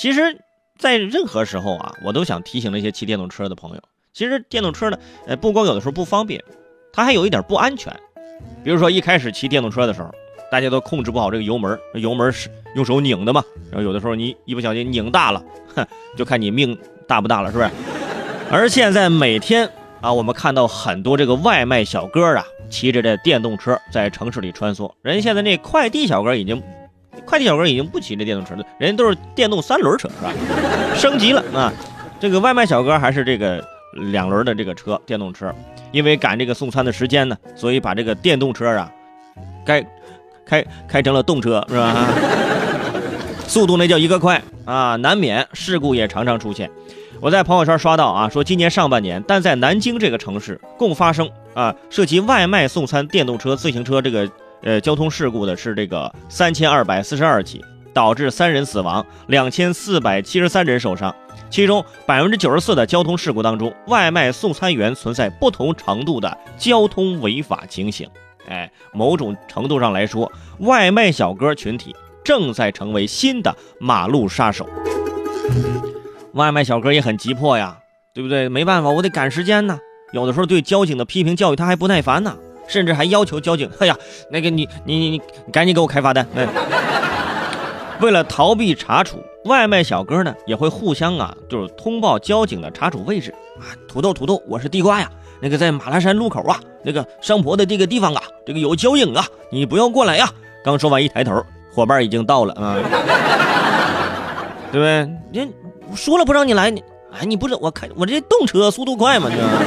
其实，在任何时候啊，我都想提醒那些骑电动车的朋友，其实电动车呢，呃，不光有的时候不方便，它还有一点不安全。比如说一开始骑电动车的时候，大家都控制不好这个油门，油门是用手拧的嘛，然后有的时候你一不小心拧大了，哼，就看你命大不大了，是不是？而现在每天啊，我们看到很多这个外卖小哥啊，骑着这电动车在城市里穿梭。人现在那快递小哥已经，快递小哥已经不骑这电动车了，人家都是电动三轮车，是吧？升级了啊！这个外卖小哥还是这个两轮的这个车，电动车。因为赶这个送餐的时间呢，所以把这个电动车啊，该开开成了动车，是吧？速度那叫一个快啊！难免事故也常常出现。我在朋友圈刷到啊，说今年上半年，但在南京这个城市，共发生啊涉及外卖送餐电动车、自行车这个呃交通事故的是这个三千二百四十二起，导致三人死亡，两千四百七十三人受伤。其中百分之九十四的交通事故当中，外卖送餐员存在不同程度的交通违法情形。哎，某种程度上来说，外卖小哥群体正在成为新的马路杀手。外卖小哥也很急迫呀，对不对？没办法，我得赶时间呢。有的时候对交警的批评教育他还不耐烦呢，甚至还要求交警：“哎呀，那个你你你你赶紧给我开罚单。”嗯。为了逃避查处，外卖小哥呢也会互相啊，就是通报交警的查处位置啊。土豆土豆，我是地瓜呀。那个在马栏山路口啊，那个上坡的这个地方啊，这个有交警啊，你不要过来呀。刚说完，一抬头，伙伴已经到了啊，对不对？你。说了不让你来，你哎，你不是我开我这动车速度快嘛？你知道吗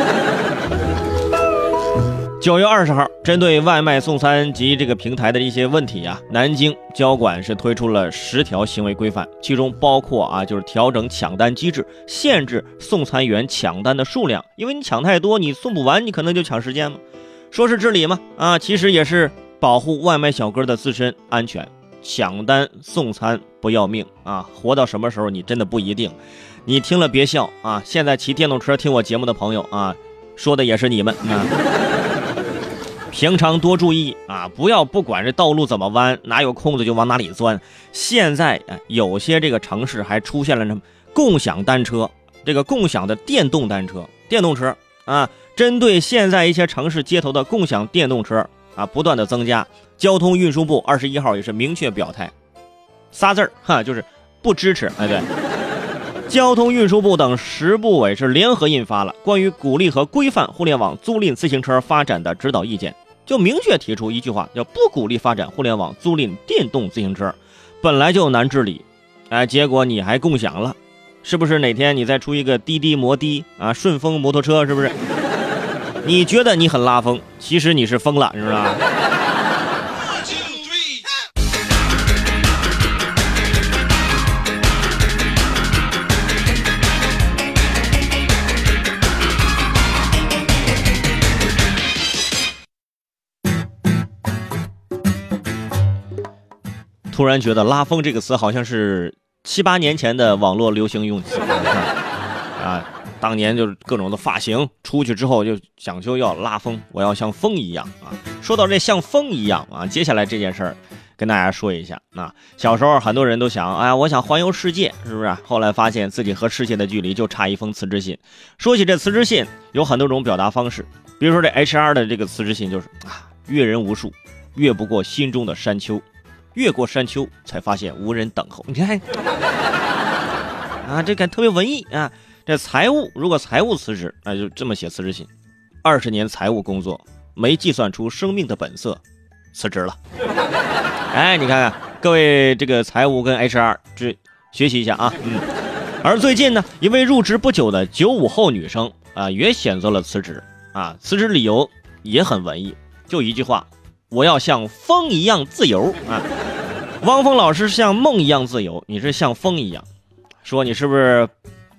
九月二十号，针对外卖送餐及这个平台的一些问题啊，南京交管是推出了十条行为规范，其中包括啊，就是调整抢单机制，限制送餐员抢单的数量，因为你抢太多，你送不完，你可能就抢时间嘛。说是治理嘛，啊，其实也是保护外卖小哥的自身安全。抢单送餐不要命啊！活到什么时候你真的不一定。你听了别笑啊！现在骑电动车听我节目的朋友啊，说的也是你们啊。平常多注意啊，不要不管这道路怎么弯，哪有空子就往哪里钻。现在啊，有些这个城市还出现了什么共享单车，这个共享的电动单车、电动车啊，针对现在一些城市街头的共享电动车啊，不断的增加。交通运输部二十一号也是明确表态，仨字儿哈，就是不支持。哎，对，交通运输部等十部委是联合印发了关于鼓励和规范互联网租赁自行车发展的指导意见，就明确提出一句话，叫不鼓励发展互联网租赁电动自行车，本来就难治理，哎，结果你还共享了，是不是？哪天你再出一个滴滴摩的啊，顺风摩托车，是不是？你觉得你很拉风，其实你是疯了，是吧？突然觉得“拉风”这个词好像是七八年前的网络流行用词啊！当年就是各种的发型，出去之后就讲究要拉风，我要像风一样啊！说到这像风一样啊，接下来这件事儿跟大家说一下啊。小时候很多人都想，哎呀，我想环游世界，是不是？后来发现自己和世界的距离就差一封辞职信。说起这辞职信，有很多种表达方式，比如说这 HR 的这个辞职信就是啊，阅人无数，越不过心中的山丘。越过山丘，才发现无人等候。你看，啊，这感特别文艺啊。这财务如果财务辞职，那就这么写辞职信：二十年财务工作没计算出生命的本色，辞职了。哎，你看看各位这个财务跟 HR 这学习一下啊。嗯。而最近呢，一位入职不久的九五后女生啊，也选择了辞职啊。辞职理由也很文艺，就一句话。我要像风一样自由啊！汪峰老师像梦一样自由，你是像风一样。说你是不是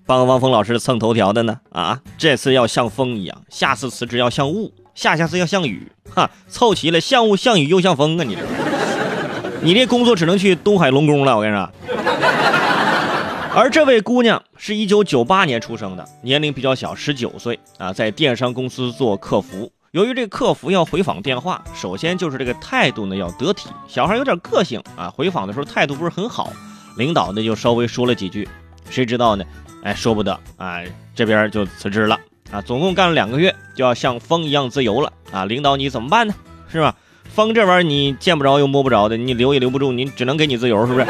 帮汪峰老师蹭头条的呢？啊，这次要像风一样，下次辞职要像雾，下下次要像雨，哈，凑齐了像雾像雨又像风啊！你这，你这工作只能去东海龙宫了。我跟你说。而这位姑娘是一九九八年出生的，年龄比较小，十九岁啊，在电商公司做客服。由于这客服要回访电话，首先就是这个态度呢要得体，小孩有点个性啊，回访的时候态度不是很好，领导呢就稍微说了几句，谁知道呢？哎，说不得啊，这边就辞职了啊，总共干了两个月，就要像风一样自由了啊！领导你怎么办呢？是吧？风这玩意儿你见不着又摸不着的，你留也留不住，你只能给你自由，是不是？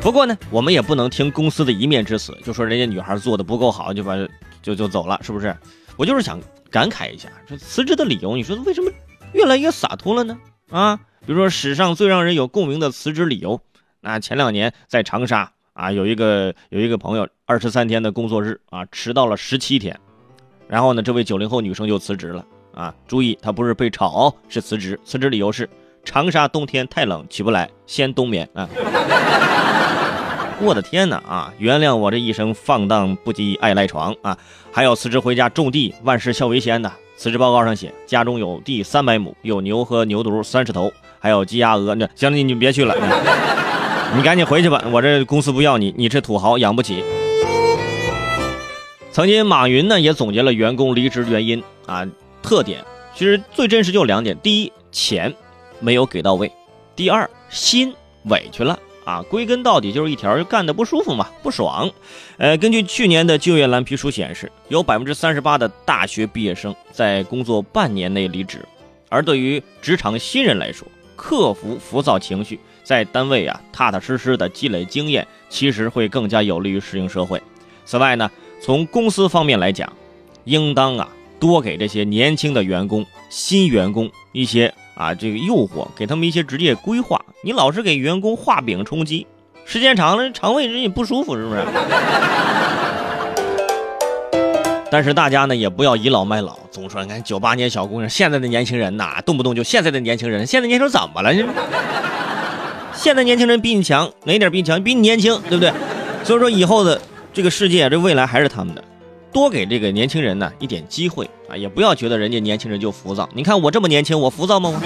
不过呢，我们也不能听公司的一面之词，就说人家女孩做的不够好，就把就就走了，是不是？我就是想感慨一下，这辞职的理由，你说为什么越来越洒脱了呢？啊，比如说史上最让人有共鸣的辞职理由，那前两年在长沙啊，有一个有一个朋友二十三天的工作日啊，迟到了十七天，然后呢，这位九零后女生就辞职了。啊，注意，她不是被炒，是辞职。辞职理由是长沙冬天太冷，起不来，先冬眠啊！我的天哪啊！原谅我这一生放荡不羁，爱赖床啊！还有辞职回家种地，万事孝为先的。辞职报告上写，家中有地三百亩，有牛和牛犊三十头，还有鸡鸭鹅。那行，你你别去了，你赶紧回去吧，我这公司不要你，你这土豪养不起。曾经马云呢也总结了员工离职原因啊。特点其实最真实就两点：第一，钱没有给到位；第二，心委屈了啊。归根到底就是一条，就干的不舒服嘛，不爽。呃，根据去年的就业蓝皮书显示，有百分之三十八的大学毕业生在工作半年内离职。而对于职场新人来说，克服浮躁情绪，在单位啊踏踏实实的积累经验，其实会更加有利于适应社会。此外呢，从公司方面来讲，应当啊。多给这些年轻的员工、新员工一些啊这个诱惑，给他们一些职业规划。你老是给员工画饼充饥，时间长了肠胃人也不舒服，是不是？但是大家呢也不要倚老卖老，总说你看九八年小姑娘，现在的年轻人呐，动不动就现在的年轻人，现在年轻人怎么了？现在年轻人比你强，哪点比你强？比你年轻，对不对？所以说以后的这个世界，这未来还是他们的。多给这个年轻人呢一点机会啊，也不要觉得人家年轻人就浮躁。你看我这么年轻，我浮躁吗？